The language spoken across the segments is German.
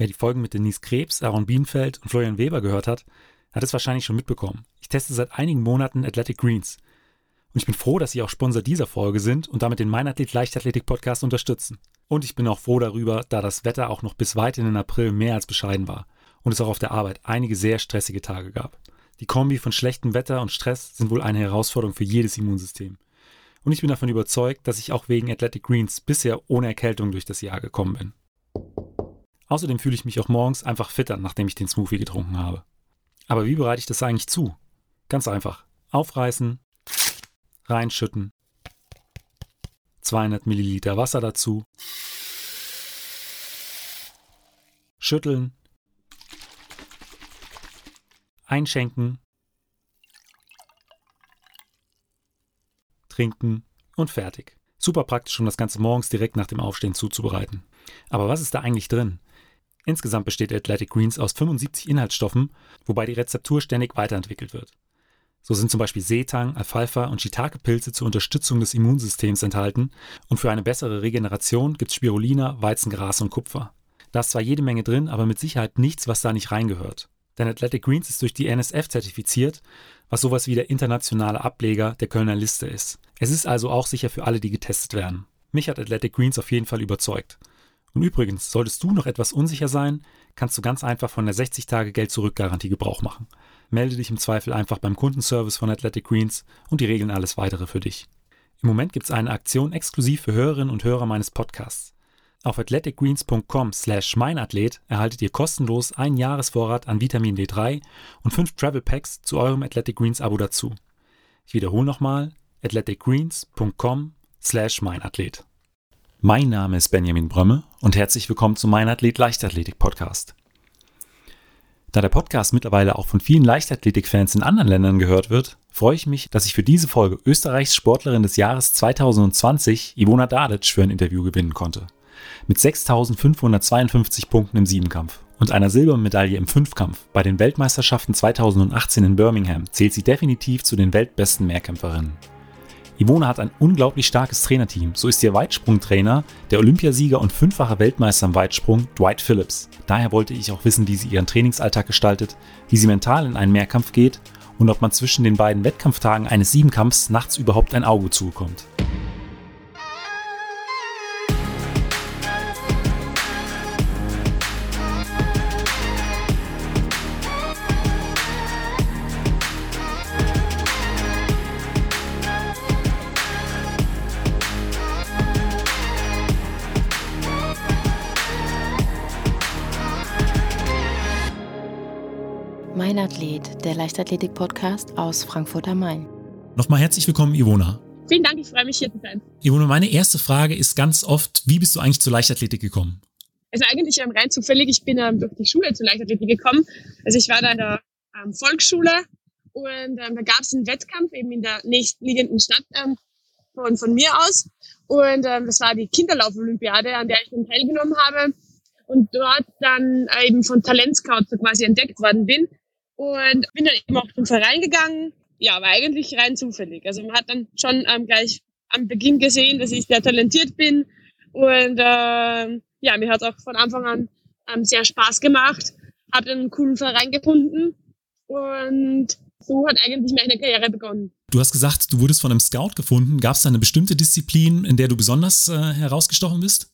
Wer die Folgen mit Denise Krebs, Aaron Bienenfeld und Florian Weber gehört hat, hat es wahrscheinlich schon mitbekommen. Ich teste seit einigen Monaten Athletic Greens. Und ich bin froh, dass sie auch Sponsor dieser Folge sind und damit den Meinathlet Leichtathletik Podcast unterstützen. Und ich bin auch froh darüber, da das Wetter auch noch bis weit in den April mehr als bescheiden war und es auch auf der Arbeit einige sehr stressige Tage gab. Die Kombi von schlechtem Wetter und Stress sind wohl eine Herausforderung für jedes Immunsystem. Und ich bin davon überzeugt, dass ich auch wegen Athletic Greens bisher ohne Erkältung durch das Jahr gekommen bin. Außerdem fühle ich mich auch morgens einfach fitter, nachdem ich den Smoothie getrunken habe. Aber wie bereite ich das eigentlich zu? Ganz einfach. Aufreißen, reinschütten, 200 Milliliter Wasser dazu, schütteln, einschenken, trinken und fertig. Super praktisch, um das Ganze morgens direkt nach dem Aufstehen zuzubereiten. Aber was ist da eigentlich drin? Insgesamt besteht Athletic Greens aus 75 Inhaltsstoffen, wobei die Rezeptur ständig weiterentwickelt wird. So sind zum Beispiel Seetang, Alfalfa und Shiitake-Pilze zur Unterstützung des Immunsystems enthalten und für eine bessere Regeneration gibt es Spirulina, Weizengras und Kupfer. Da ist zwar jede Menge drin, aber mit Sicherheit nichts, was da nicht reingehört. Denn Athletic Greens ist durch die NSF zertifiziert, was sowas wie der internationale Ableger der Kölner Liste ist. Es ist also auch sicher für alle, die getestet werden. Mich hat Athletic Greens auf jeden Fall überzeugt. Und übrigens, solltest du noch etwas unsicher sein, kannst du ganz einfach von der 60-Tage-Geld-Zurück-Garantie Gebrauch machen. Melde dich im Zweifel einfach beim Kundenservice von Athletic Greens und die regeln alles weitere für dich. Im Moment gibt es eine Aktion exklusiv für Hörerinnen und Hörer meines Podcasts. Auf athleticgreens.com slash meinathlet erhaltet ihr kostenlos einen Jahresvorrat an Vitamin D3 und fünf Travel Packs zu eurem Athletic Greens Abo dazu. Ich wiederhole nochmal athleticgreens.com slash meinathlet. Mein Name ist Benjamin Brömme und herzlich willkommen zum Mein Athlet Leichtathletik Podcast. Da der Podcast mittlerweile auch von vielen Leichtathletik-Fans in anderen Ländern gehört wird, freue ich mich, dass ich für diese Folge Österreichs Sportlerin des Jahres 2020, Ivona Dadic, für ein Interview gewinnen konnte. Mit 6.552 Punkten im Siebenkampf und einer Silbermedaille im Fünfkampf bei den Weltmeisterschaften 2018 in Birmingham zählt sie definitiv zu den weltbesten Mehrkämpferinnen. Ivona hat ein unglaublich starkes Trainerteam. So ist ihr Weitsprungtrainer der Olympiasieger und fünffache Weltmeister im Weitsprung Dwight Phillips. Daher wollte ich auch wissen, wie sie ihren Trainingsalltag gestaltet, wie sie mental in einen Mehrkampf geht und ob man zwischen den beiden Wettkampftagen eines Siebenkampfs nachts überhaupt ein Auge zubekommt. Mein Athlet, der Leichtathletik-Podcast aus Frankfurt am Main. Nochmal herzlich willkommen, Ivona. Vielen Dank, ich freue mich hier zu sein. Ivona, meine erste Frage ist ganz oft, wie bist du eigentlich zur Leichtathletik gekommen? Also eigentlich ähm, rein zufällig, ich bin ähm, durch die Schule zur Leichtathletik gekommen. Also ich war da in der ähm, Volksschule und ähm, da gab es einen Wettkampf eben in der nächstliegenden Stadt ähm, von, von mir aus. Und ähm, das war die Kinderlauf-Olympiade, an der ich dann teilgenommen habe und dort dann eben von Talentscout so quasi entdeckt worden bin und bin dann eben auch zum Verein gegangen. Ja, aber eigentlich rein zufällig. Also man hat dann schon ähm, gleich am Beginn gesehen, dass ich sehr talentiert bin. Und äh, ja, mir hat auch von Anfang an ähm, sehr Spaß gemacht. Habe dann einen coolen Verein gefunden. Und so hat eigentlich meine Karriere begonnen. Du hast gesagt, du wurdest von einem Scout gefunden. Gab es da eine bestimmte Disziplin, in der du besonders äh, herausgestochen bist?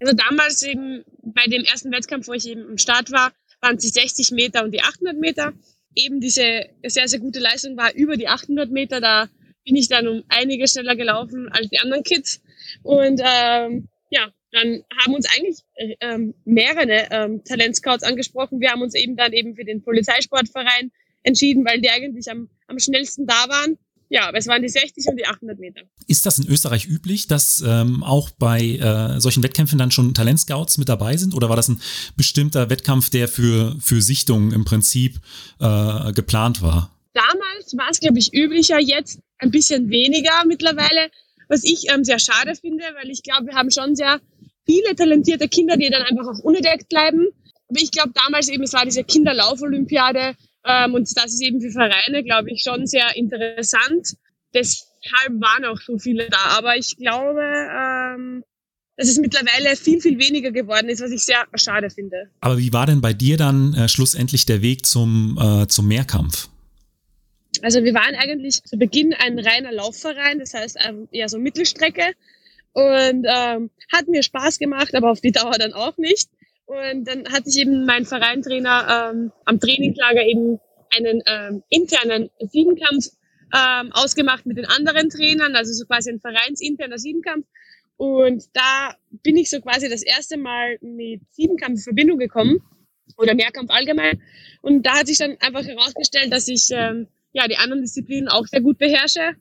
Also damals eben bei dem ersten Wettkampf, wo ich eben im Start war, waren die 60 Meter und die 800 Meter. Eben diese sehr, sehr gute Leistung war über die 800 Meter. Da bin ich dann um einige schneller gelaufen als die anderen Kids. Und ähm, ja, dann haben uns eigentlich äh, ähm, mehrere ähm, Talentscouts angesprochen. Wir haben uns eben dann eben für den Polizeisportverein entschieden, weil die eigentlich am, am schnellsten da waren. Ja, aber es waren die 60 und die 800 Meter. Ist das in Österreich üblich, dass ähm, auch bei äh, solchen Wettkämpfen dann schon Talentscouts mit dabei sind? Oder war das ein bestimmter Wettkampf, der für, für Sichtungen im Prinzip äh, geplant war? Damals war es, glaube ich, üblicher, jetzt ein bisschen weniger mittlerweile, was ich ähm, sehr schade finde, weil ich glaube, wir haben schon sehr viele talentierte Kinder, die dann einfach auch unentdeckt bleiben. Aber ich glaube damals eben, es war diese Kinderlauf-Olympiade, ähm, und das ist eben für Vereine, glaube ich, schon sehr interessant. Deshalb waren auch so viele da. Aber ich glaube, ähm, dass es mittlerweile viel, viel weniger geworden ist, was ich sehr schade finde. Aber wie war denn bei dir dann äh, schlussendlich der Weg zum, äh, zum Mehrkampf? Also wir waren eigentlich zu Beginn ein reiner Laufverein, das heißt ähm, eher so Mittelstrecke. Und ähm, hat mir Spaß gemacht, aber auf die Dauer dann auch nicht. Und dann hat sich eben mein Vereintrainer ähm, am Traininglager eben einen ähm, internen Siebenkampf ähm, ausgemacht mit den anderen Trainern, also so quasi ein vereinsinterner Siebenkampf. Und da bin ich so quasi das erste Mal mit Siebenkampf in Verbindung gekommen oder Mehrkampf allgemein. Und da hat sich dann einfach herausgestellt, dass ich ähm, ja die anderen Disziplinen auch sehr gut beherrsche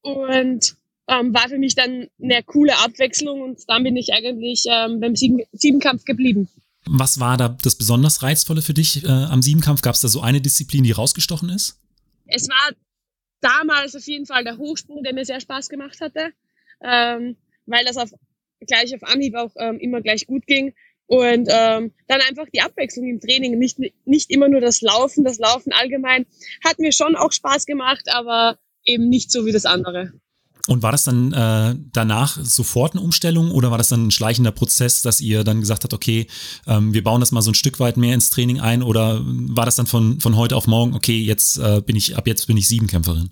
und ähm, war für mich dann eine coole Abwechslung und dann bin ich eigentlich ähm, beim Sieben Siebenkampf geblieben. Was war da das besonders Reizvolle für dich äh, am Siebenkampf? Gab es da so eine Disziplin, die rausgestochen ist? Es war damals auf jeden Fall der Hochsprung, der mir sehr Spaß gemacht hatte. Ähm, weil das auf, gleich auf Anhieb auch ähm, immer gleich gut ging. Und ähm, dann einfach die Abwechslung im Training, nicht, nicht immer nur das Laufen, das Laufen allgemein, hat mir schon auch Spaß gemacht, aber eben nicht so wie das andere. Und war das dann äh, danach sofort eine Umstellung oder war das dann ein schleichender Prozess, dass ihr dann gesagt habt, okay, ähm, wir bauen das mal so ein Stück weit mehr ins Training ein oder war das dann von, von heute auf morgen, okay, jetzt äh, bin ich, ab jetzt bin ich Siebenkämpferin?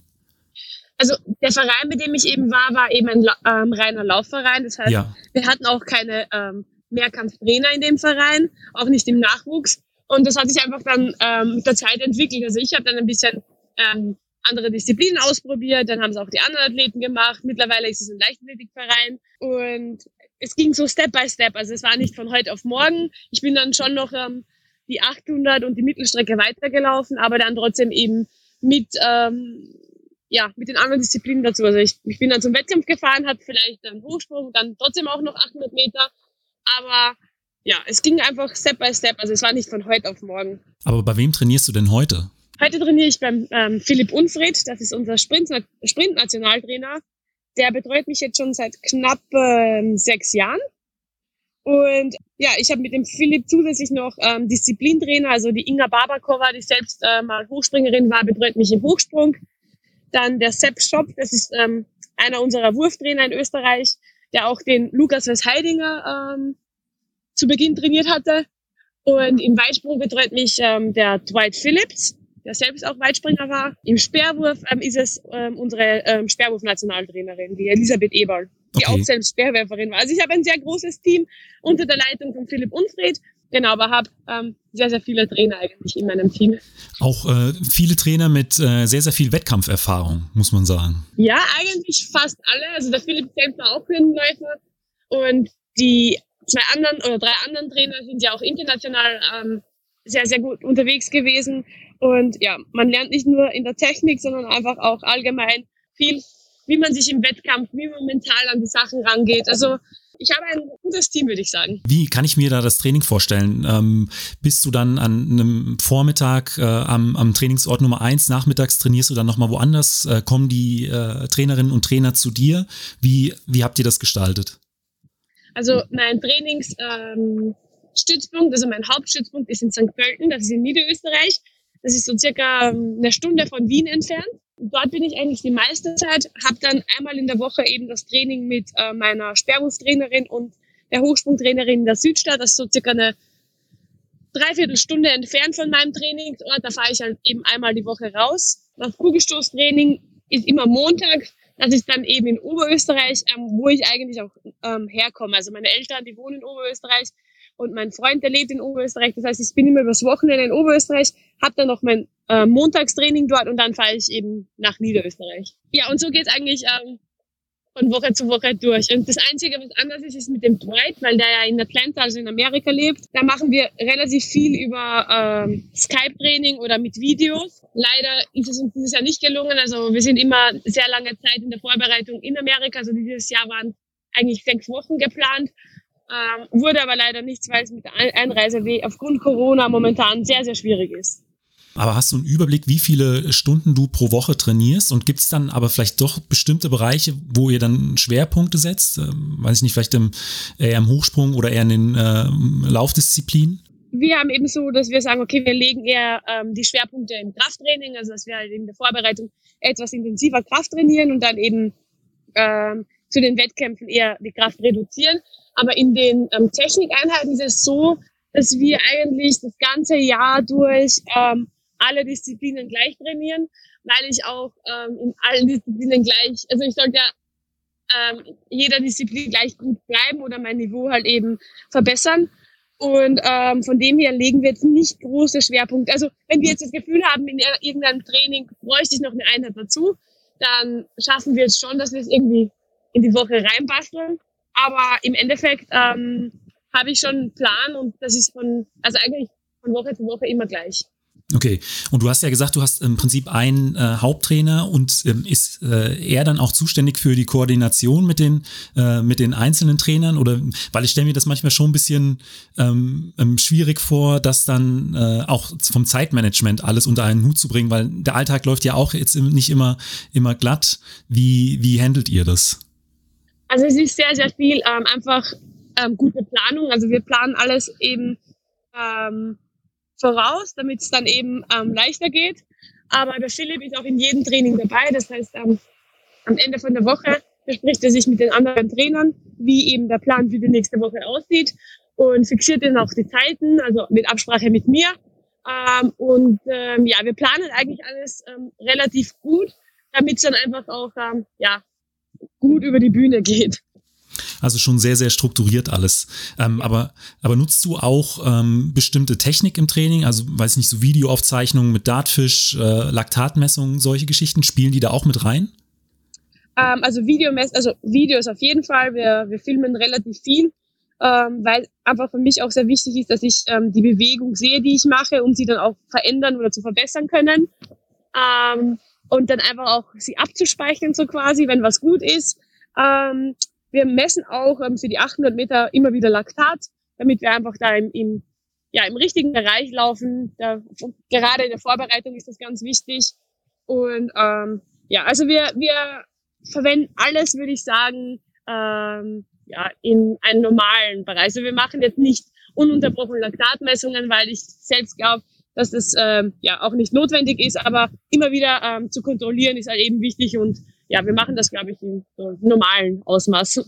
also der Verein, mit dem ich eben war, war eben ein ähm, reiner Laufverein. Das heißt, ja. wir hatten auch keine ähm, Mehrkampftrainer in dem Verein, auch nicht im Nachwuchs. Und das hat sich einfach dann ähm, mit der Zeit entwickelt. Also ich habe dann ein bisschen ähm, andere Disziplinen ausprobiert, dann haben es auch die anderen Athleten gemacht. Mittlerweile ist es ein Leichtathletikverein und es ging so Step by Step. Also es war nicht von heute auf morgen. Ich bin dann schon noch ähm, die 800 und die Mittelstrecke weitergelaufen, aber dann trotzdem eben mit ähm, ja, mit den anderen Disziplinen dazu. Also ich, ich bin dann zum Wettkampf gefahren, hatte vielleicht einen Hochsprung, dann trotzdem auch noch 800 Meter. Aber ja, es ging einfach Step by Step. Also es war nicht von heute auf morgen. Aber bei wem trainierst du denn heute? Heute trainiere ich beim ähm, Philipp Unfried. Das ist unser Sprint-Nationaltrainer. Sprint Der betreut mich jetzt schon seit knapp ähm, sechs Jahren. Und ja, ich habe mit dem Philipp zusätzlich noch ähm, Disziplintrainer, also die Inga Babakova, die selbst äh, mal Hochspringerin war, betreut mich im Hochsprung. Dann der Sepp Shop, das ist ähm, einer unserer Wurftrainer in Österreich, der auch den Lukas Westheidinger ähm, zu Beginn trainiert hatte. Und im Weitsprung betreut mich ähm, der Dwight Phillips, der selbst auch Weitspringer war. Im Speerwurf ähm, ist es ähm, unsere ähm, Speerwurf-Nationaltrainerin, die Elisabeth Eberl, die okay. auch selbst Speerwerferin war. Also ich habe ein sehr großes Team unter der Leitung von Philipp Unfried Genau, aber habe ähm, sehr, sehr viele Trainer eigentlich in meinem Team. Auch äh, viele Trainer mit äh, sehr, sehr viel Wettkampferfahrung, muss man sagen. Ja, eigentlich fast alle. Also der Philipp selbst war auch Hürdenläufer und die zwei anderen oder drei anderen Trainer sind ja auch international ähm, sehr, sehr gut unterwegs gewesen. Und ja, man lernt nicht nur in der Technik, sondern einfach auch allgemein viel, wie man sich im Wettkampf, wie man mental an die Sachen rangeht. Also ich habe ein gutes Team, würde ich sagen. Wie kann ich mir da das Training vorstellen? Ähm, bist du dann an einem Vormittag äh, am, am, Trainingsort Nummer eins, nachmittags trainierst du dann nochmal woanders? Äh, kommen die äh, Trainerinnen und Trainer zu dir? Wie, wie habt ihr das gestaltet? Also mein Trainingsstützpunkt, ähm, also mein Hauptstützpunkt ist in St. Pölten, das ist in Niederösterreich. Das ist so circa ähm, eine Stunde von Wien entfernt dort bin ich eigentlich die meiste Zeit, habe dann einmal in der Woche eben das Training mit äh, meiner Sperrwurftrainerin und der Hochsprungtrainerin in der Südstadt. Das ist so circa eine Dreiviertelstunde entfernt von meinem Trainingsort. Da fahre ich halt eben einmal die Woche raus. Das Kugelstoßtraining ist immer Montag. Das ist dann eben in Oberösterreich, ähm, wo ich eigentlich auch ähm, herkomme. Also meine Eltern, die wohnen in Oberösterreich und mein Freund, der lebt in Oberösterreich. Das heißt, ich bin immer übers Wochenende in Oberösterreich, habe dann noch mein äh, Montagstraining dort und dann fahre ich eben nach Niederösterreich. Ja, und so geht's eigentlich ähm, von Woche zu Woche durch. Und das Einzige, was anders ist, ist mit dem Dwight, weil der ja in Atlanta, also in Amerika lebt. Da machen wir relativ viel über ähm, Skype-Training oder mit Videos. Leider ist es uns dieses Jahr nicht gelungen. Also wir sind immer sehr lange Zeit in der Vorbereitung in Amerika. Also dieses Jahr waren eigentlich sechs Wochen geplant. Ähm, wurde aber leider nichts, weil es mit der Einreise aufgrund Corona momentan sehr, sehr schwierig ist. Aber hast du einen Überblick, wie viele Stunden du pro Woche trainierst? Und gibt es dann aber vielleicht doch bestimmte Bereiche, wo ihr dann Schwerpunkte setzt? Ähm, weiß ich nicht, vielleicht im, eher im Hochsprung oder eher in den äh, Laufdisziplinen? Wir haben eben so, dass wir sagen, okay, wir legen eher ähm, die Schwerpunkte im Krafttraining, also dass wir halt in der Vorbereitung etwas intensiver Kraft trainieren und dann eben ähm, zu den Wettkämpfen eher die Kraft reduzieren. Aber in den ähm, Technikeinheiten ist es so, dass wir eigentlich das ganze Jahr durch ähm, alle Disziplinen gleich trainieren, weil ich auch ähm, in allen Disziplinen gleich, also ich sollte ja ähm, jeder Disziplin gleich gut bleiben oder mein Niveau halt eben verbessern. Und ähm, von dem her legen wir jetzt nicht große Schwerpunkte. Also wenn wir jetzt das Gefühl haben, in irgendeinem Training bräuchte ich noch eine Einheit dazu, dann schaffen wir es schon, dass wir es irgendwie in die Woche reinbasteln. Aber im Endeffekt ähm, habe ich schon einen Plan und das ist von, also eigentlich von Woche zu Woche immer gleich. Okay, und du hast ja gesagt, du hast im Prinzip einen äh, Haupttrainer und ähm, ist äh, er dann auch zuständig für die Koordination mit den äh, mit den einzelnen Trainern oder weil ich stelle mir das manchmal schon ein bisschen ähm, ähm, schwierig vor, das dann äh, auch vom Zeitmanagement alles unter einen Hut zu bringen, weil der Alltag läuft ja auch jetzt nicht immer immer glatt. Wie wie handelt ihr das? Also es ist sehr sehr viel ähm, einfach ähm, gute Planung. Also wir planen alles eben ähm, voraus, damit es dann eben ähm, leichter geht. Aber der Philipp ist auch in jedem Training dabei. Das heißt, ähm, am Ende von der Woche bespricht er sich mit den anderen Trainern, wie eben der Plan für die nächste Woche aussieht und fixiert dann auch die Zeiten, also mit Absprache mit mir. Ähm, und ähm, ja, wir planen eigentlich alles ähm, relativ gut, damit es dann einfach auch ähm, ja, gut über die Bühne geht. Also schon sehr, sehr strukturiert alles. Ähm, aber, aber nutzt du auch ähm, bestimmte Technik im Training? Also, weiß nicht, so Videoaufzeichnungen mit Dartfisch, äh, Laktatmessungen, solche Geschichten, spielen die da auch mit rein? Ähm, also Videomess, also Videos auf jeden Fall. Wir, wir filmen relativ viel, ähm, weil einfach für mich auch sehr wichtig ist, dass ich ähm, die Bewegung sehe, die ich mache, um sie dann auch verändern oder zu verbessern können. Und dann einfach auch sie abzuspeichern, so quasi, wenn was gut ist. Ähm, wir messen auch ähm, für die 800 Meter immer wieder Laktat, damit wir einfach da im, im, ja, im richtigen Bereich laufen. Da, gerade in der Vorbereitung ist das ganz wichtig. Und ähm, ja, also wir, wir verwenden alles, würde ich sagen, ähm, ja, in einem normalen Bereich. Also wir machen jetzt nicht ununterbrochen Laktatmessungen, weil ich selbst glaube, dass das ähm, ja auch nicht notwendig ist, aber immer wieder ähm, zu kontrollieren ist halt eben wichtig und ja, wir machen das, glaube ich, im so normalen Ausmaß.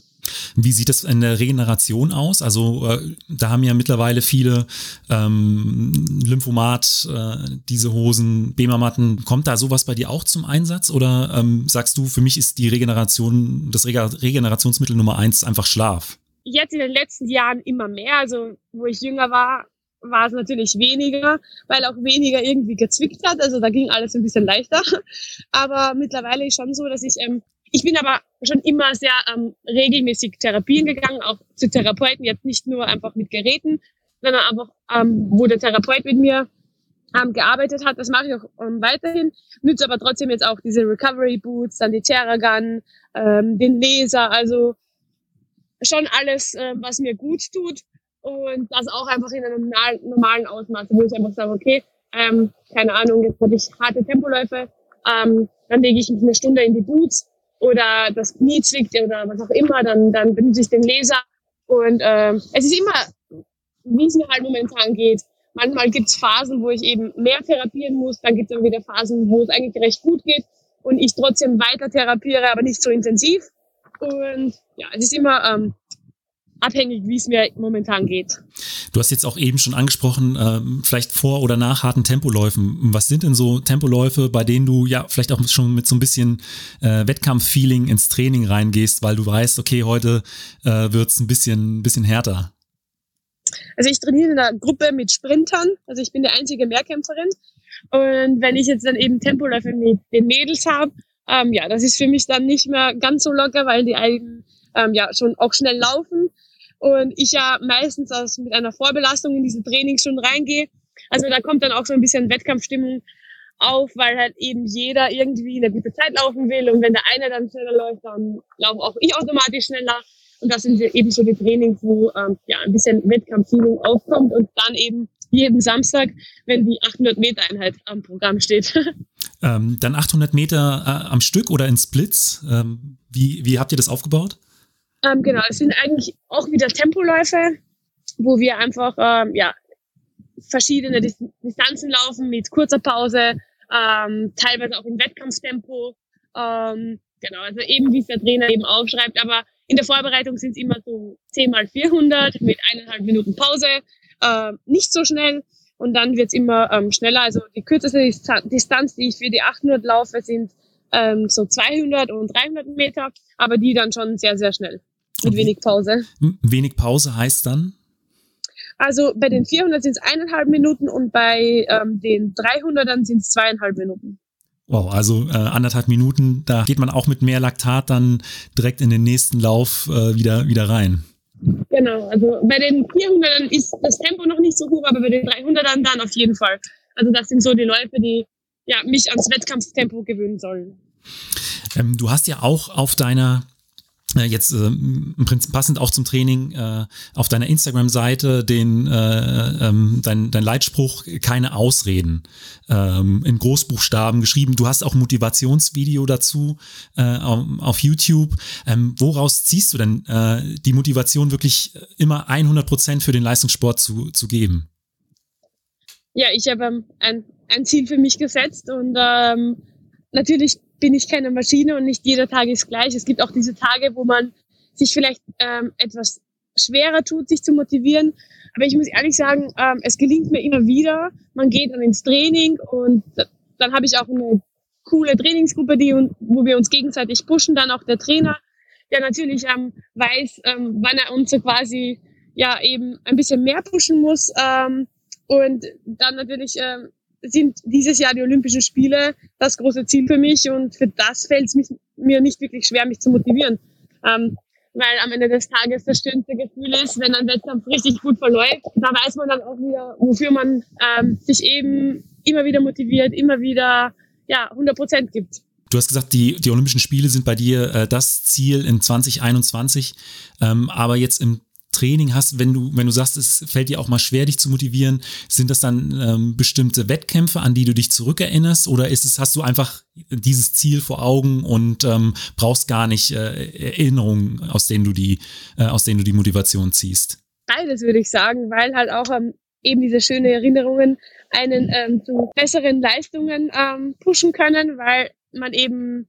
Wie sieht das in der Regeneration aus? Also äh, da haben ja mittlerweile viele ähm, Lymphomat, äh, diese Hosen, Bema-Matten. Kommt da sowas bei dir auch zum Einsatz? Oder ähm, sagst du, für mich ist die Regeneration, das Regenerationsmittel Nummer eins einfach Schlaf? Jetzt in den letzten Jahren immer mehr. Also wo ich jünger war, war es natürlich weniger, weil auch weniger irgendwie gezwickt hat. Also da ging alles ein bisschen leichter. Aber mittlerweile ist schon so, dass ich, ähm, ich bin aber schon immer sehr ähm, regelmäßig Therapien gegangen, auch zu Therapeuten, jetzt nicht nur einfach mit Geräten, sondern einfach, ähm, wo der Therapeut mit mir ähm, gearbeitet hat. Das mache ich auch ähm, weiterhin. Nütze aber trotzdem jetzt auch diese Recovery Boots, dann die Theragun, ähm, den Laser, also schon alles, äh, was mir gut tut und das auch einfach in einem normalen Ausmaß, wo ich einfach sage, okay, ähm, keine Ahnung, jetzt habe ich harte Tempoläufe, ähm, dann lege ich mich eine Stunde in die Boots oder das Knie zwickt oder was auch immer, dann, dann benutze ich den Laser und ähm, es ist immer, wie es mir halt momentan geht. Manchmal gibt es Phasen, wo ich eben mehr therapieren muss, dann gibt es dann wieder Phasen, wo es eigentlich recht gut geht und ich trotzdem weiter therapiere, aber nicht so intensiv. Und ja, es ist immer ähm, abhängig, wie es mir momentan geht. Du hast jetzt auch eben schon angesprochen, ähm, vielleicht vor oder nach harten Tempoläufen. Was sind denn so Tempoläufe, bei denen du ja vielleicht auch schon mit so ein bisschen äh, Wettkampffeeling ins Training reingehst, weil du weißt, okay, heute äh, wird es ein bisschen, bisschen härter? Also ich trainiere in einer Gruppe mit Sprintern, also ich bin die einzige Mehrkämpferin. Und wenn ich jetzt dann eben Tempoläufe mit den Mädels habe, ähm, ja, das ist für mich dann nicht mehr ganz so locker, weil die einen ähm, ja schon auch schnell laufen und ich ja meistens aus, mit einer Vorbelastung in diese Trainings schon reingehe. Also da kommt dann auch so ein bisschen Wettkampfstimmung auf, weil halt eben jeder irgendwie eine gute Zeit laufen will und wenn der eine dann schneller läuft, dann laufe auch ich automatisch schneller. Und das sind eben so die Trainings, wo ähm, ja ein bisschen Wettkampffeeling aufkommt und dann eben jeden Samstag, wenn die 800 Meter Einheit am Programm steht. Ähm, dann 800 Meter äh, am Stück oder in Splits. Ähm, wie, wie habt ihr das aufgebaut? Ähm, genau, es sind eigentlich auch wieder Tempoläufe, wo wir einfach ähm, ja, verschiedene Distanzen laufen mit kurzer Pause, ähm, teilweise auch im Wettkampftempo. Ähm, genau, also eben wie es der Trainer eben aufschreibt, aber in der Vorbereitung sind es immer so 10 mal 400 mit eineinhalb Minuten Pause, äh, nicht so schnell. Und dann wird's immer ähm, schneller. Also die kürzeste Distanz, die ich für die 800 laufe, sind ähm, so 200 und 300 Meter, aber die dann schon sehr, sehr schnell. Mit wenig Pause. Wenig Pause heißt dann? Also bei den 400 sind es eineinhalb Minuten und bei ähm, den 300ern sind es zweieinhalb Minuten. Wow, also äh, anderthalb Minuten, da geht man auch mit mehr Laktat dann direkt in den nächsten Lauf äh, wieder, wieder rein. Genau, also bei den 400ern ist das Tempo noch nicht so hoch, aber bei den 300ern dann auf jeden Fall. Also das sind so die Läufe, die ja, mich ans Wettkampftempo gewöhnen sollen. Ähm, du hast ja auch auf deiner jetzt äh, im Prinzip passend auch zum Training äh, auf deiner Instagram-Seite den äh, ähm, dein, dein Leitspruch keine Ausreden ähm, in Großbuchstaben geschrieben. Du hast auch ein Motivationsvideo dazu äh, auf YouTube. Ähm, woraus ziehst du denn äh, die Motivation wirklich immer 100 Prozent für den Leistungssport zu, zu geben? Ja, ich habe ähm, ein, ein Ziel für mich gesetzt und ähm, natürlich bin ich keine Maschine und nicht jeder Tag ist gleich. Es gibt auch diese Tage, wo man sich vielleicht ähm, etwas schwerer tut, sich zu motivieren. Aber ich muss ehrlich sagen, ähm, es gelingt mir immer wieder. Man geht dann ins Training und dann habe ich auch eine coole Trainingsgruppe, die, wo wir uns gegenseitig pushen. Dann auch der Trainer, der natürlich ähm, weiß, ähm, wann er uns so quasi ja eben ein bisschen mehr pushen muss. Ähm, und dann natürlich ähm, sind dieses Jahr die Olympischen Spiele das große Ziel für mich und für das fällt es mir nicht wirklich schwer, mich zu motivieren. Ähm, weil am Ende des Tages das schönste Gefühl ist, wenn ein Wettkampf richtig gut verläuft. Da weiß man dann auch wieder, wofür man ähm, sich eben immer wieder motiviert, immer wieder ja, 100 Prozent gibt. Du hast gesagt, die, die Olympischen Spiele sind bei dir äh, das Ziel in 2021. Ähm, aber jetzt im Training hast, wenn du, wenn du sagst, es fällt dir auch mal schwer, dich zu motivieren, sind das dann ähm, bestimmte Wettkämpfe, an die du dich zurückerinnerst, oder ist es, hast du einfach dieses Ziel vor Augen und ähm, brauchst gar nicht äh, Erinnerungen, aus denen du die, äh, aus denen du die Motivation ziehst? Beides würde ich sagen, weil halt auch ähm, eben diese schönen Erinnerungen einen ähm, zu besseren Leistungen ähm, pushen können, weil man eben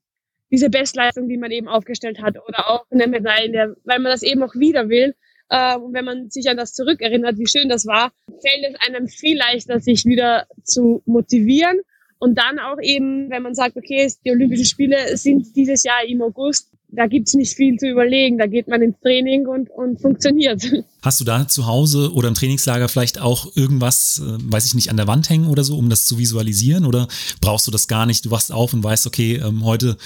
diese Bestleistung, die man eben aufgestellt hat, oder auch eine Medaille, weil man das eben auch wieder will äh, und wenn man sich an das zurückerinnert, wie schön das war, fällt es einem viel leichter, sich wieder zu motivieren. Und dann auch eben, wenn man sagt, okay, die Olympischen Spiele sind dieses Jahr im August, da gibt's nicht viel zu überlegen. Da geht man ins Training und, und funktioniert. Hast du da zu Hause oder im Trainingslager vielleicht auch irgendwas, äh, weiß ich nicht, an der Wand hängen oder so, um das zu visualisieren? Oder brauchst du das gar nicht? Du wachst auf und weißt, okay, ähm, heute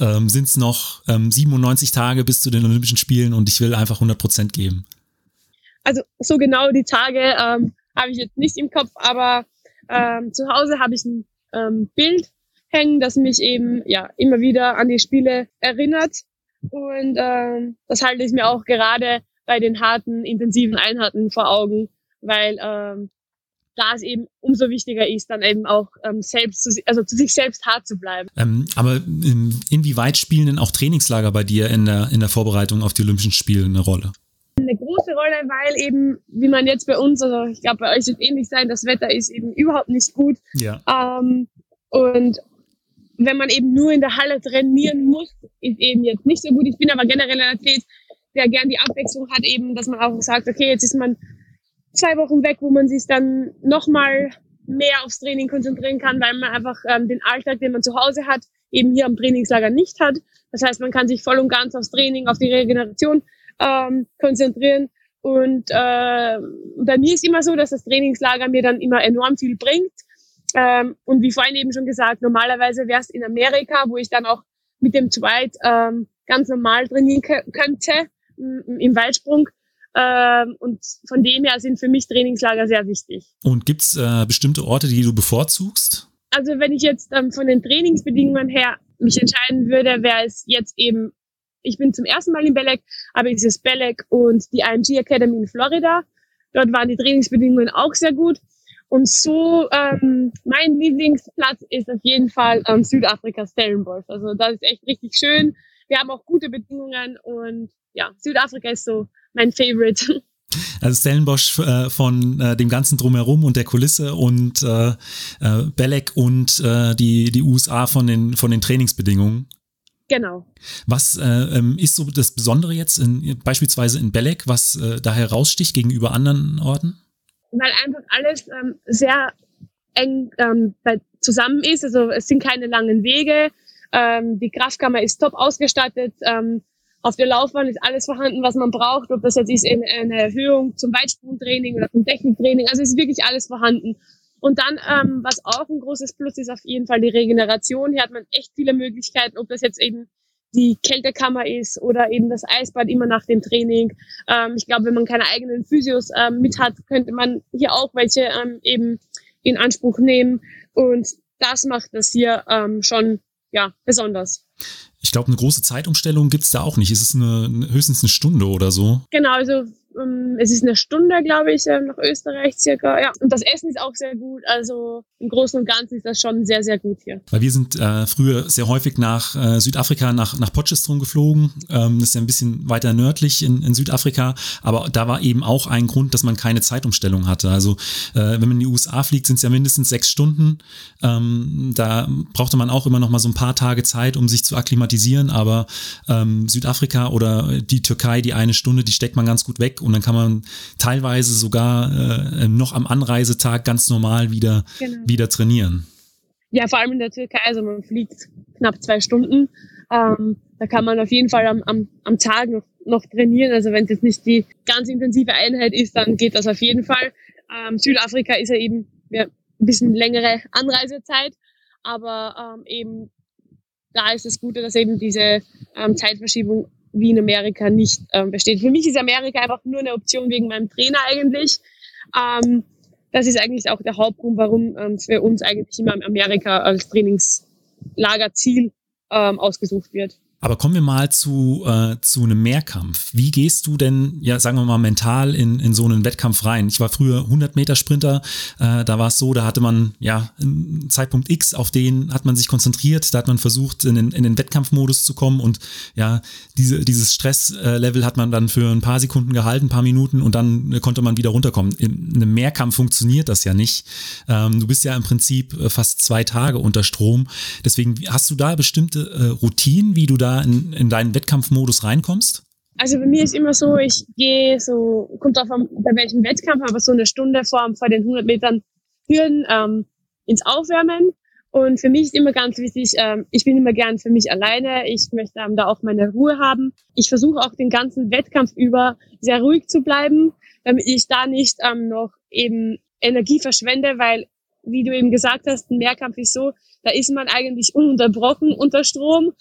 ähm, sind es noch ähm, 97 Tage bis zu den Olympischen Spielen und ich will einfach 100 Prozent geben. Also so genau die Tage ähm, habe ich jetzt nicht im Kopf, aber ähm, zu Hause habe ich ein ähm, Bild hängen, das mich eben ja immer wieder an die Spiele erinnert. Und ähm, das halte ich mir auch gerade bei den harten, intensiven Einheiten vor Augen, weil ähm, da es eben umso wichtiger ist, dann eben auch ähm, selbst zu, also zu sich selbst hart zu bleiben. Ähm, aber in, inwieweit spielen denn auch Trainingslager bei dir in der, in der Vorbereitung auf die Olympischen Spiele eine Rolle? Eine große Rolle, weil eben, wie man jetzt bei uns, also ich glaube, bei euch wird ähnlich sein, das Wetter ist eben überhaupt nicht gut. Ja. Ähm, und wenn man eben nur in der Halle trainieren muss, ist eben jetzt nicht so gut. Ich bin aber generell ein Athlet, der gern die Abwechslung hat, eben, dass man auch sagt, okay, jetzt ist man zwei Wochen weg, wo man sich dann nochmal mehr aufs Training konzentrieren kann, weil man einfach ähm, den Alltag, den man zu Hause hat, eben hier am Trainingslager nicht hat. Das heißt, man kann sich voll und ganz aufs Training, auf die Regeneration ähm, konzentrieren. Und äh, bei mir ist immer so, dass das Trainingslager mir dann immer enorm viel bringt. Ähm, und wie vorhin eben schon gesagt, normalerweise wäre es in Amerika, wo ich dann auch mit dem Zweit ähm, ganz normal trainieren könnte im Weitsprung. Ähm, und von dem her sind für mich Trainingslager sehr wichtig. Und gibt's äh, bestimmte Orte, die du bevorzugst? Also wenn ich jetzt ähm, von den Trainingsbedingungen her mich entscheiden würde, wäre es jetzt eben, ich bin zum ersten Mal in Belek, aber es ist Belek und die IMG Academy in Florida. Dort waren die Trainingsbedingungen auch sehr gut. Und so, ähm, mein Lieblingsplatz ist auf jeden Fall ähm, Südafrika Stellenbosch. Also das ist echt richtig schön. Wir haben auch gute Bedingungen und ja, Südafrika ist so mein Favorite. Also Stellenbosch äh, von äh, dem ganzen Drumherum und der Kulisse und äh, äh, Belek und äh, die, die USA von den, von den Trainingsbedingungen. Genau. Was äh, ähm, ist so das Besondere jetzt in, beispielsweise in Belek, was äh, da heraussticht gegenüber anderen Orten? Weil einfach alles ähm, sehr eng ähm, bei, zusammen ist. Also es sind keine langen Wege. Ähm, die Kraftkammer ist top ausgestattet. Ähm, auf der Laufbahn ist alles vorhanden, was man braucht. Ob das jetzt ist eine Erhöhung zum Weitsprungtraining oder zum Techniktraining. Also es ist wirklich alles vorhanden. Und dann, ähm, was auch ein großes Plus ist, auf jeden Fall die Regeneration. Hier hat man echt viele Möglichkeiten, ob das jetzt eben die Kältekammer ist oder eben das Eisbad immer nach dem Training. Ähm, ich glaube, wenn man keine eigenen Physios ähm, mit hat, könnte man hier auch welche ähm, eben in Anspruch nehmen. Und das macht das hier ähm, schon ja besonders. Ich glaube, eine große Zeitumstellung gibt es da auch nicht. Es ist eine, höchstens eine Stunde oder so. Genau, also es ist eine Stunde, glaube ich, ähm, nach Österreich circa. Ja. Und das Essen ist auch sehr gut. Also im Großen und Ganzen ist das schon sehr, sehr gut hier. Weil wir sind äh, früher sehr häufig nach äh, Südafrika, nach, nach Potchefstroom geflogen. Ähm, das ist ja ein bisschen weiter nördlich in, in Südafrika. Aber da war eben auch ein Grund, dass man keine Zeitumstellung hatte. Also äh, wenn man in die USA fliegt, sind es ja mindestens sechs Stunden. Ähm, da brauchte man auch immer noch mal so ein paar Tage Zeit, um sich zu akklimatisieren. Aber ähm, Südafrika oder die Türkei, die eine Stunde, die steckt man ganz gut weg und dann kann man teilweise sogar äh, noch am Anreisetag ganz normal wieder, genau. wieder trainieren. Ja, vor allem in der Türkei, also man fliegt knapp zwei Stunden. Ähm, da kann man auf jeden Fall am, am, am Tag noch, noch trainieren. Also wenn es jetzt nicht die ganz intensive Einheit ist, dann geht das auf jeden Fall. Ähm, Südafrika ist ja eben ja, ein bisschen längere Anreisezeit, aber ähm, eben da ist das Gute, dass eben diese ähm, Zeitverschiebung wie in Amerika nicht ähm, besteht. Für mich ist Amerika einfach nur eine Option wegen meinem Trainer eigentlich. Ähm, das ist eigentlich auch der Hauptgrund, warum ähm, für uns eigentlich immer Amerika als Trainingslagerziel ähm, ausgesucht wird. Aber kommen wir mal zu, äh, zu einem Mehrkampf. Wie gehst du denn, ja, sagen wir mal, mental in, in so einen Wettkampf rein? Ich war früher 100 Meter Sprinter, äh, da war es so, da hatte man, ja, einen Zeitpunkt X, auf den hat man sich konzentriert, da hat man versucht, in den, in den Wettkampfmodus zu kommen und ja, diese, dieses Stresslevel hat man dann für ein paar Sekunden gehalten, ein paar Minuten und dann konnte man wieder runterkommen. In einem Mehrkampf funktioniert das ja nicht. Ähm, du bist ja im Prinzip äh, fast zwei Tage unter Strom. Deswegen hast du da bestimmte äh, Routinen, wie du da in, in deinen Wettkampfmodus reinkommst? Also bei mir ist immer so, ich gehe so, kommt auf bei welchem Wettkampf, aber so eine Stunde vor, vor den 100 Metern Hürden ähm, ins Aufwärmen. Und für mich ist immer ganz wichtig, ähm, ich bin immer gern für mich alleine. Ich möchte ähm, da auch meine Ruhe haben. Ich versuche auch den ganzen Wettkampf über sehr ruhig zu bleiben, damit ich da nicht ähm, noch eben Energie verschwende, weil, wie du eben gesagt hast, ein Mehrkampf ist so, da ist man eigentlich ununterbrochen unter Strom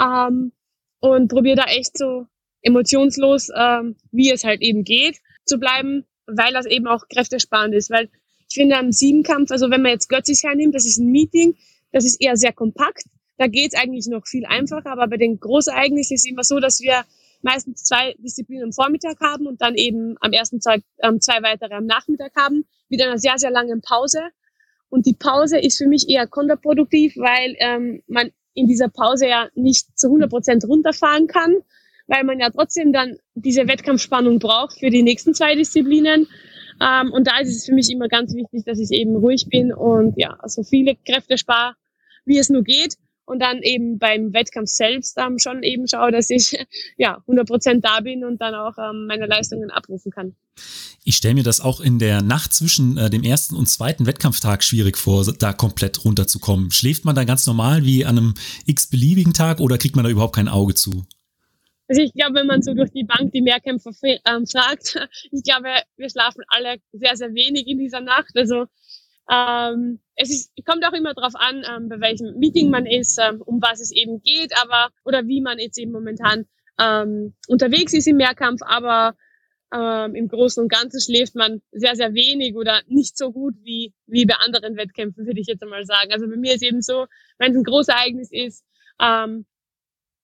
ähm, und probiere da echt so emotionslos, ähm, wie es halt eben geht, zu bleiben, weil das eben auch kräftesparend ist. Weil ich finde am Siebenkampf, also wenn man jetzt Götzis hernimmt, das ist ein Meeting, das ist eher sehr kompakt. Da geht's eigentlich noch viel einfacher, aber bei den Großereignissen ist es immer so, dass wir meistens zwei Disziplinen am Vormittag haben und dann eben am ersten Tag ähm, zwei weitere am Nachmittag haben, mit einer sehr, sehr langen Pause. Und die Pause ist für mich eher kontraproduktiv, weil ähm, man in dieser Pause ja nicht zu 100 Prozent runterfahren kann, weil man ja trotzdem dann diese Wettkampfspannung braucht für die nächsten zwei Disziplinen. Ähm, und da ist es für mich immer ganz wichtig, dass ich eben ruhig bin und ja, so viele Kräfte spare, wie es nur geht. Und dann eben beim Wettkampf selbst ähm, schon eben schaue, dass ich ja 100 Prozent da bin und dann auch ähm, meine Leistungen abrufen kann. Ich stelle mir das auch in der Nacht zwischen äh, dem ersten und zweiten Wettkampftag schwierig vor, da komplett runterzukommen. Schläft man da ganz normal wie an einem x-beliebigen Tag oder kriegt man da überhaupt kein Auge zu? Also ich glaube, wenn man so durch die Bank die Mehrkämpfer ähm, fragt, ich glaube, wir schlafen alle sehr, sehr wenig in dieser Nacht. Also ähm, es ist, kommt auch immer darauf an, ähm, bei welchem Meeting man ist, ähm, um was es eben geht, aber oder wie man jetzt eben momentan ähm, unterwegs ist im Mehrkampf. Aber ähm, Im Großen und Ganzen schläft man sehr, sehr wenig oder nicht so gut wie, wie bei anderen Wettkämpfen, würde ich jetzt einmal sagen. Also bei mir ist eben so, wenn es ein Großereignis ist, ähm,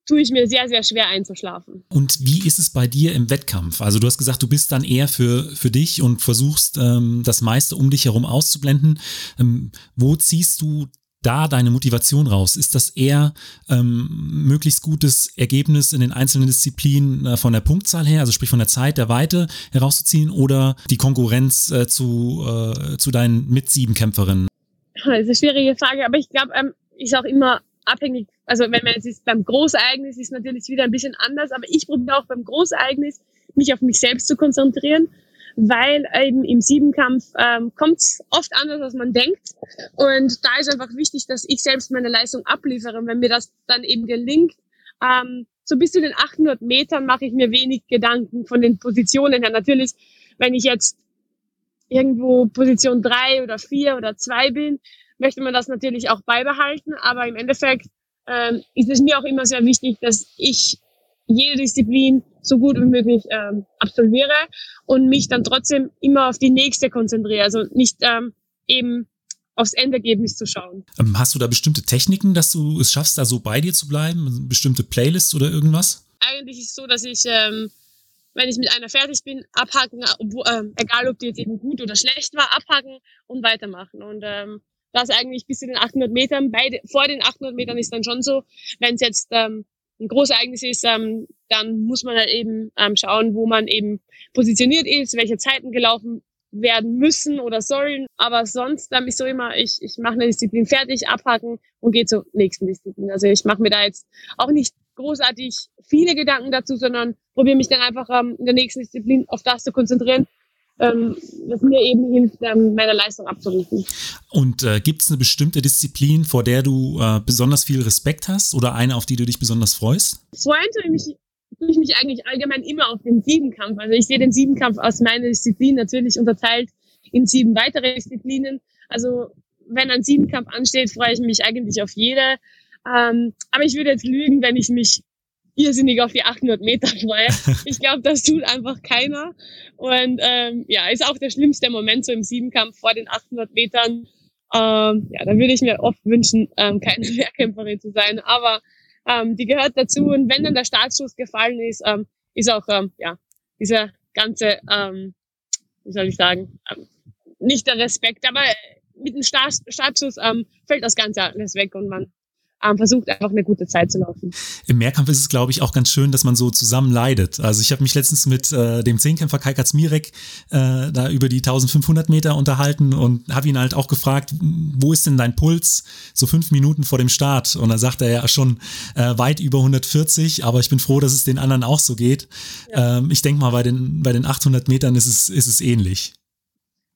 tue ich mir sehr, sehr schwer einzuschlafen. Und wie ist es bei dir im Wettkampf? Also du hast gesagt, du bist dann eher für, für dich und versuchst ähm, das meiste um dich herum auszublenden. Ähm, wo ziehst du da deine Motivation raus? Ist das eher ähm, möglichst gutes Ergebnis in den einzelnen Disziplinen äh, von der Punktzahl her, also sprich von der Zeit, der Weite herauszuziehen oder die Konkurrenz äh, zu, äh, zu deinen Mit-Sieben-Kämpferinnen? Das ist eine schwierige Frage, aber ich glaube, ähm, ist auch immer abhängig also wenn man jetzt ist, beim Großereignis ist natürlich wieder ein bisschen anders, aber ich probiere auch beim Großereignis mich auf mich selbst zu konzentrieren, weil eben im Siebenkampf ähm, kommt es oft anders, als man denkt. Und da ist einfach wichtig, dass ich selbst meine Leistung abliefere. Und wenn mir das dann eben gelingt, ähm, so bis zu den 800 Metern mache ich mir wenig Gedanken von den Positionen her. Natürlich, wenn ich jetzt irgendwo Position drei oder vier oder zwei bin, möchte man das natürlich auch beibehalten. Aber im Endeffekt ähm, ist es mir auch immer sehr wichtig, dass ich jede Disziplin so gut wie möglich ähm, absolviere und mich dann trotzdem immer auf die nächste konzentriere. Also nicht ähm, eben aufs Endergebnis zu schauen. Ähm, hast du da bestimmte Techniken, dass du es schaffst, da so bei dir zu bleiben? Bestimmte Playlists oder irgendwas? Eigentlich ist es so, dass ich, ähm, wenn ich mit einer fertig bin, abhaken, äh, egal ob die jetzt eben gut oder schlecht war, abhaken und weitermachen. Und ähm, das eigentlich bis zu den 800 Metern. Bei, vor den 800 Metern ist dann schon so, wenn es jetzt ähm, ein Großereignis ist, ähm, dann muss man halt eben ähm, schauen, wo man eben positioniert ist, welche Zeiten gelaufen werden müssen oder sollen. Aber sonst ähm, ist so immer, ich, ich mache eine Disziplin fertig, abhaken und gehe zur nächsten Disziplin. Also ich mache mir da jetzt auch nicht großartig viele Gedanken dazu, sondern probiere mich dann einfach ähm, in der nächsten Disziplin auf das zu konzentrieren, ähm, was mir eben hilft, ähm, meine Leistung abzurufen. Und äh, gibt es eine bestimmte Disziplin, vor der du äh, besonders viel Respekt hast oder eine, auf die du dich besonders freust? Freuen tue ich mich, tue ich mich eigentlich allgemein immer auf den Siebenkampf. Also ich sehe den Siebenkampf aus meiner Disziplin natürlich unterteilt in sieben weitere Disziplinen. Also wenn ein Siebenkampf ansteht, freue ich mich eigentlich auf jede. Ähm, aber ich würde jetzt lügen, wenn ich mich irrsinnig auf die 800 Meter freue. Ich glaube, das tut einfach keiner. Und ähm, ja, ist auch der schlimmste Moment so im Siebenkampf vor den 800 Metern. Ähm, ja, da würde ich mir oft wünschen, ähm, keine Wehrkämpferin zu sein. Aber ähm, die gehört dazu. Und wenn dann der Startschuss gefallen ist, ähm, ist auch ähm, ja dieser ganze, ähm, wie soll ich sagen, ähm, nicht der Respekt, aber mit dem Start Startschuss ähm, fällt das Ganze alles weg und man ähm, versucht einfach eine gute Zeit zu laufen. Im Mehrkampf ist es, glaube ich, auch ganz schön, dass man so zusammen leidet. Also ich habe mich letztens mit äh, dem Zehnkämpfer Kai Katzmirek äh, da über die 1500 Meter unterhalten und habe ihn halt auch gefragt, wo ist denn dein Puls so fünf Minuten vor dem Start? Und da sagt er ja schon äh, weit über 140, aber ich bin froh, dass es den anderen auch so geht. Ja. Ähm, ich denke mal, bei den, bei den 800 Metern ist es, ist es ähnlich.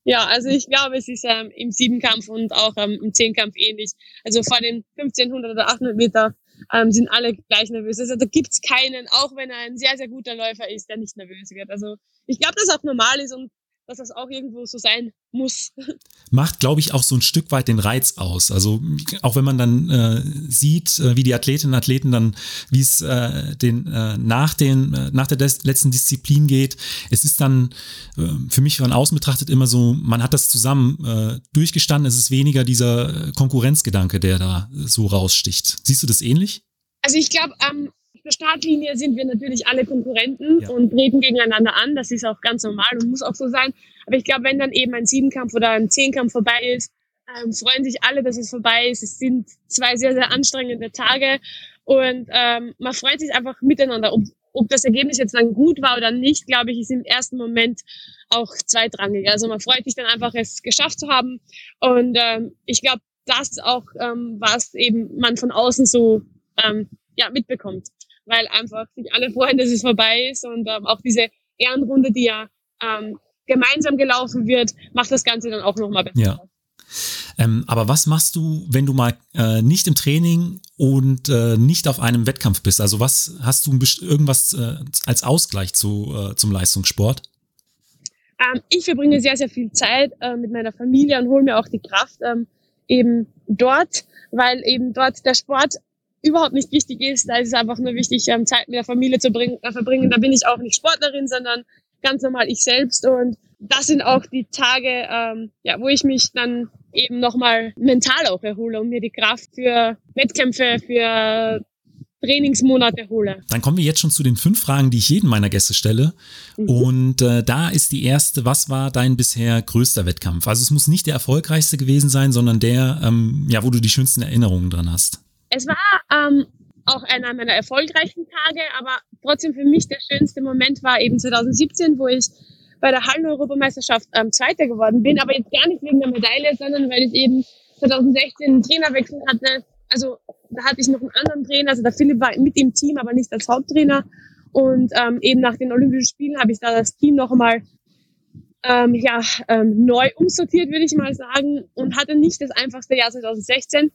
Ja, also ich glaube, es ist ähm, im Siebenkampf und auch ähm, im Zehnkampf ähnlich. Also vor den 1500 oder 800 Meter ähm, sind alle gleich nervös. Also da gibt's keinen, auch wenn er ein sehr, sehr guter Läufer ist, der nicht nervös wird. Also ich glaube, dass auch normal ist und dass das auch irgendwo so sein muss. Macht, glaube ich, auch so ein Stück weit den Reiz aus. Also auch wenn man dann äh, sieht, äh, wie die Athletinnen und Athleten dann, wie es äh, den äh, nach den äh, nach der letzten Disziplin geht, es ist dann äh, für mich von außen betrachtet immer so, man hat das zusammen äh, durchgestanden. Es ist weniger dieser Konkurrenzgedanke, der da so raussticht. Siehst du das ähnlich? Also ich glaube, ähm, der Startlinie sind wir natürlich alle Konkurrenten ja. und treten gegeneinander an. Das ist auch ganz normal und muss auch so sein. Aber ich glaube, wenn dann eben ein Siebenkampf oder ein Zehnkampf vorbei ist, ähm, freuen sich alle, dass es vorbei ist. Es sind zwei sehr, sehr anstrengende Tage und ähm, man freut sich einfach miteinander. Ob, ob das Ergebnis jetzt dann gut war oder nicht, glaube ich, ist im ersten Moment auch zweitrangig. Also man freut sich dann einfach, es geschafft zu haben. Und ähm, ich glaube, das ist auch, ähm, was eben man von außen so ähm, ja, mitbekommt weil einfach sich alle freuen, dass es vorbei ist und ähm, auch diese Ehrenrunde, die ja ähm, gemeinsam gelaufen wird, macht das Ganze dann auch nochmal besser. Ja. Ähm, aber was machst du, wenn du mal äh, nicht im Training und äh, nicht auf einem Wettkampf bist? Also was hast du irgendwas äh, als Ausgleich zu, äh, zum Leistungssport? Ähm, ich verbringe sehr, sehr viel Zeit äh, mit meiner Familie und hole mir auch die Kraft ähm, eben dort, weil eben dort der Sport überhaupt nicht wichtig ist. Da ist es einfach nur wichtig, ähm, Zeit mit der Familie zu bringen, äh, verbringen. Da bin ich auch nicht Sportlerin, sondern ganz normal ich selbst. Und das sind auch die Tage, ähm, ja, wo ich mich dann eben nochmal mental auch erhole und mir die Kraft für Wettkämpfe, für Trainingsmonate hole. Dann kommen wir jetzt schon zu den fünf Fragen, die ich jedem meiner Gäste stelle. Mhm. Und äh, da ist die erste, was war dein bisher größter Wettkampf? Also es muss nicht der erfolgreichste gewesen sein, sondern der, ähm, ja, wo du die schönsten Erinnerungen dran hast. Es war ähm, auch einer meiner erfolgreichen Tage, aber trotzdem für mich der schönste Moment war eben 2017, wo ich bei der Hallen-Europameisterschaft ähm, Zweiter geworden bin, aber jetzt gar nicht wegen der Medaille, sondern weil ich eben 2016 einen Trainerwechsel hatte, also da hatte ich noch einen anderen Trainer, also der Philipp war mit im Team, aber nicht als Haupttrainer. Und ähm, eben nach den Olympischen Spielen habe ich da das Team noch einmal ähm, ja, ähm, neu umsortiert, würde ich mal sagen, und hatte nicht das einfachste Jahr 2016.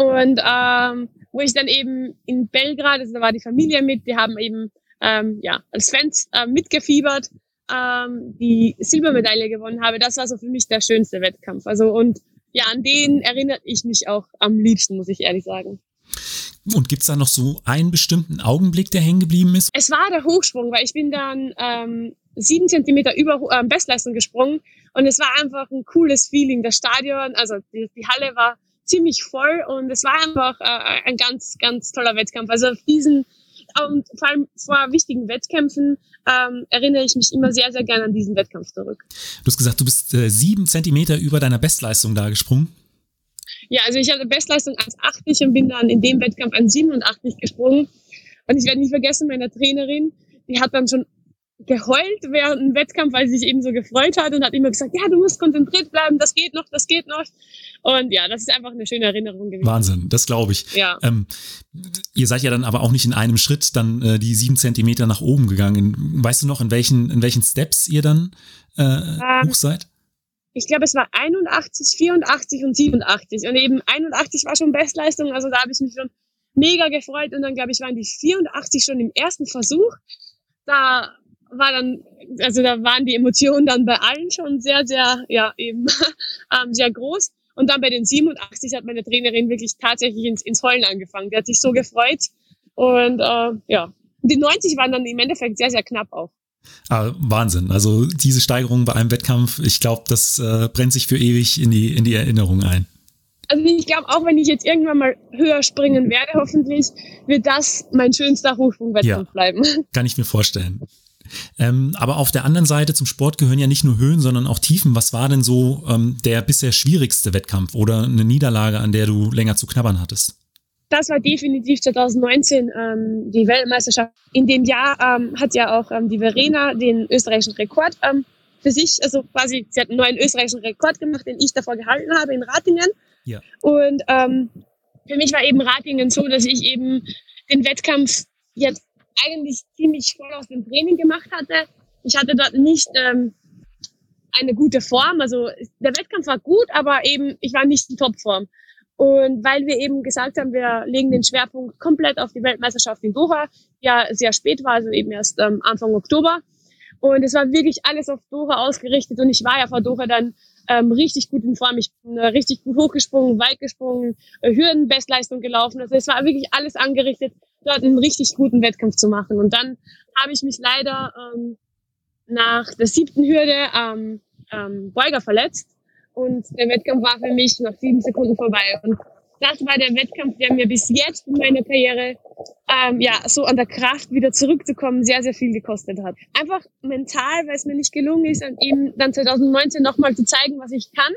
Und ähm, wo ich dann eben in Belgrad, also da war die Familie mit, die haben eben ähm, ja, als Fans äh, mitgefiebert, ähm, die Silbermedaille gewonnen habe. Das war so für mich der schönste Wettkampf. Also und ja, an den erinnert ich mich auch am liebsten, muss ich ehrlich sagen. Und gibt's da noch so einen bestimmten Augenblick, der hängen geblieben ist? Es war der Hochsprung, weil ich bin dann ähm, sieben Zentimeter über äh, Bestleistung gesprungen und es war einfach ein cooles Feeling. Das Stadion, also die, die Halle war ziemlich voll und es war einfach äh, ein ganz, ganz toller Wettkampf. Also auf diesen und vor allem vor wichtigen Wettkämpfen ähm, erinnere ich mich immer sehr, sehr gerne an diesen Wettkampf zurück. Du hast gesagt, du bist äh, sieben Zentimeter über deiner Bestleistung da gesprungen. Ja, also ich hatte Bestleistung 1,80 und bin dann in dem Wettkampf an 87 gesprungen. Und ich werde nicht vergessen, meine Trainerin, die hat dann schon geheult während dem Wettkampf, weil sie sich eben so gefreut hat und hat immer gesagt, ja, du musst konzentriert bleiben, das geht noch, das geht noch. Und ja, das ist einfach eine schöne Erinnerung gewesen. Wahnsinn, das glaube ich. Ja. Ähm, ihr seid ja dann aber auch nicht in einem Schritt dann äh, die sieben Zentimeter nach oben gegangen. Weißt du noch, in welchen, in welchen Steps ihr dann äh, ähm, hoch seid? Ich glaube, es war 81, 84 und 87. Und eben 81 war schon Bestleistung, also da habe ich mich schon mega gefreut. Und dann, glaube ich, waren die 84 schon im ersten Versuch. Da war dann, also da waren die Emotionen dann bei allen schon sehr, sehr, ja, eben ähm, sehr groß. Und dann bei den 87 hat meine Trainerin wirklich tatsächlich ins, ins Heulen angefangen. Die hat sich so gefreut. Und äh, ja, die 90 waren dann im Endeffekt sehr, sehr knapp auch. Ah, Wahnsinn. Also diese Steigerung bei einem Wettkampf, ich glaube, das äh, brennt sich für ewig in die, in die Erinnerung ein. Also ich glaube, auch wenn ich jetzt irgendwann mal höher springen werde, hoffentlich, wird das mein schönster Hochsprungwettkampf ja, bleiben. Kann ich mir vorstellen. Ähm, aber auf der anderen Seite zum Sport gehören ja nicht nur Höhen, sondern auch Tiefen. Was war denn so ähm, der bisher schwierigste Wettkampf oder eine Niederlage, an der du länger zu knabbern hattest? Das war definitiv 2019 ähm, die Weltmeisterschaft. In dem Jahr ähm, hat ja auch ähm, die Verena den österreichischen Rekord ähm, für sich, also quasi, sie hat einen neuen österreichischen Rekord gemacht, den ich davor gehalten habe in Ratingen. Ja. Und für mich war eben Ratingen so, dass ich eben den Wettkampf jetzt eigentlich ziemlich voll aus dem Training gemacht hatte. Ich hatte dort nicht ähm, eine gute Form. Also der Wettkampf war gut, aber eben ich war nicht in Topform. Und weil wir eben gesagt haben, wir legen den Schwerpunkt komplett auf die Weltmeisterschaft in Doha, ja sehr spät war, also eben erst ähm, Anfang Oktober. Und es war wirklich alles auf Doha ausgerichtet und ich war ja vor Doha dann ähm, richtig gut in Form. Ich bin äh, richtig gut hochgesprungen, weit gesprungen, äh, Hürdenbestleistung gelaufen. Also es war wirklich alles angerichtet, dort einen richtig guten Wettkampf zu machen. Und dann habe ich mich leider ähm, nach der siebten Hürde am ähm, Beuger verletzt und der Wettkampf war für mich nach sieben Sekunden vorbei. Und das war der Wettkampf, der mir bis jetzt in meiner Karriere ähm, ja so an der Kraft wieder zurückzukommen sehr, sehr viel gekostet hat. Einfach mental, weil es mir nicht gelungen ist, eben dann 2019 nochmal zu zeigen, was ich kann.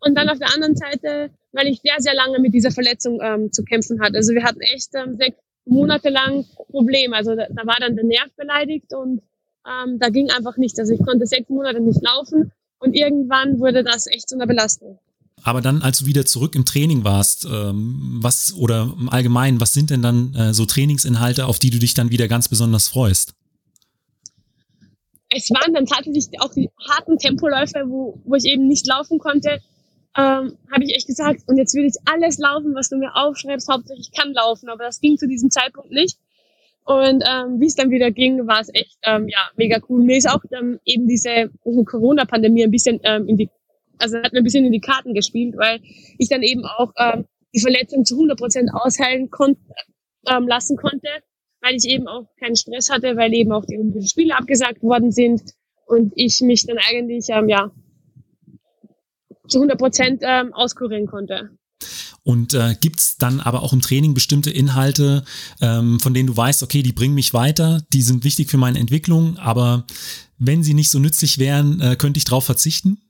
Und dann auf der anderen Seite, weil ich sehr, sehr lange mit dieser Verletzung ähm, zu kämpfen hatte. Also wir hatten echt ähm, sechs monatelang Problem. Also da, da war dann der Nerv beleidigt und ähm, da ging einfach nichts. Also ich konnte sechs Monate nicht laufen und irgendwann wurde das echt zu einer Belastung. Aber dann, als du wieder zurück im Training warst, ähm, was oder im Allgemeinen, was sind denn dann äh, so Trainingsinhalte, auf die du dich dann wieder ganz besonders freust? Es waren dann tatsächlich auch die harten Tempoläufe, wo, wo ich eben nicht laufen konnte, ähm, habe ich echt gesagt, und jetzt will ich alles laufen, was du mir aufschreibst, hauptsächlich ich kann laufen, aber das ging zu diesem Zeitpunkt nicht. Und ähm, wie es dann wieder ging, war es echt ähm, ja mega cool. Mir ist auch ähm, eben diese Corona-Pandemie ein bisschen ähm, in die, also hat mir ein bisschen in die Karten gespielt, weil ich dann eben auch ähm, die Verletzung zu 100 Prozent ausheilen konnte, ähm, lassen konnte, weil ich eben auch keinen Stress hatte, weil eben auch die Olympischen Spiele abgesagt worden sind und ich mich dann eigentlich ähm, ja zu 100 Prozent ähm, auskurieren konnte. Und äh, gibt dann aber auch im Training bestimmte Inhalte, ähm, von denen du weißt, okay, die bringen mich weiter, die sind wichtig für meine Entwicklung, aber wenn sie nicht so nützlich wären, äh, könnte ich darauf verzichten?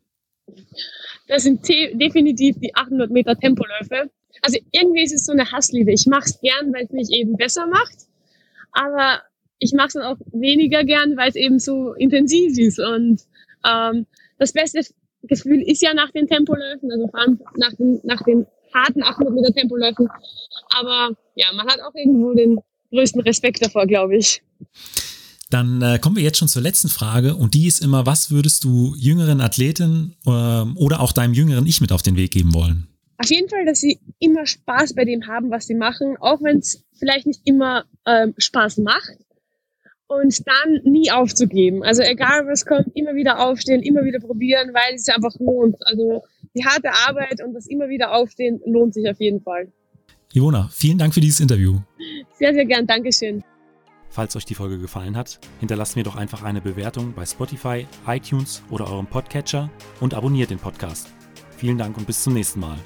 Das sind definitiv die 800 Meter Tempoläufe. Also irgendwie ist es so eine Hassliebe. Ich mache es gern, weil es mich eben besser macht, aber ich mache es dann auch weniger gern, weil es eben so intensiv ist. Und ähm, das Beste Gefühl ist ja nach den Tempoläufen, also vor allem nach den, nach den harten 800 Meter Tempoläufen. Aber ja, man hat auch irgendwo den größten Respekt davor, glaube ich. Dann äh, kommen wir jetzt schon zur letzten Frage und die ist immer, was würdest du jüngeren Athleten äh, oder auch deinem jüngeren Ich mit auf den Weg geben wollen? Auf jeden Fall, dass sie immer Spaß bei dem haben, was sie machen, auch wenn es vielleicht nicht immer ähm, Spaß macht und dann nie aufzugeben. Also egal was kommt, immer wieder aufstehen, immer wieder probieren, weil es sich einfach lohnt. Also die harte Arbeit und das immer wieder aufstehen lohnt sich auf jeden Fall. Ivona, vielen Dank für dieses Interview. Sehr, sehr gern. Dankeschön. Falls euch die Folge gefallen hat, hinterlasst mir doch einfach eine Bewertung bei Spotify, iTunes oder eurem Podcatcher und abonniert den Podcast. Vielen Dank und bis zum nächsten Mal.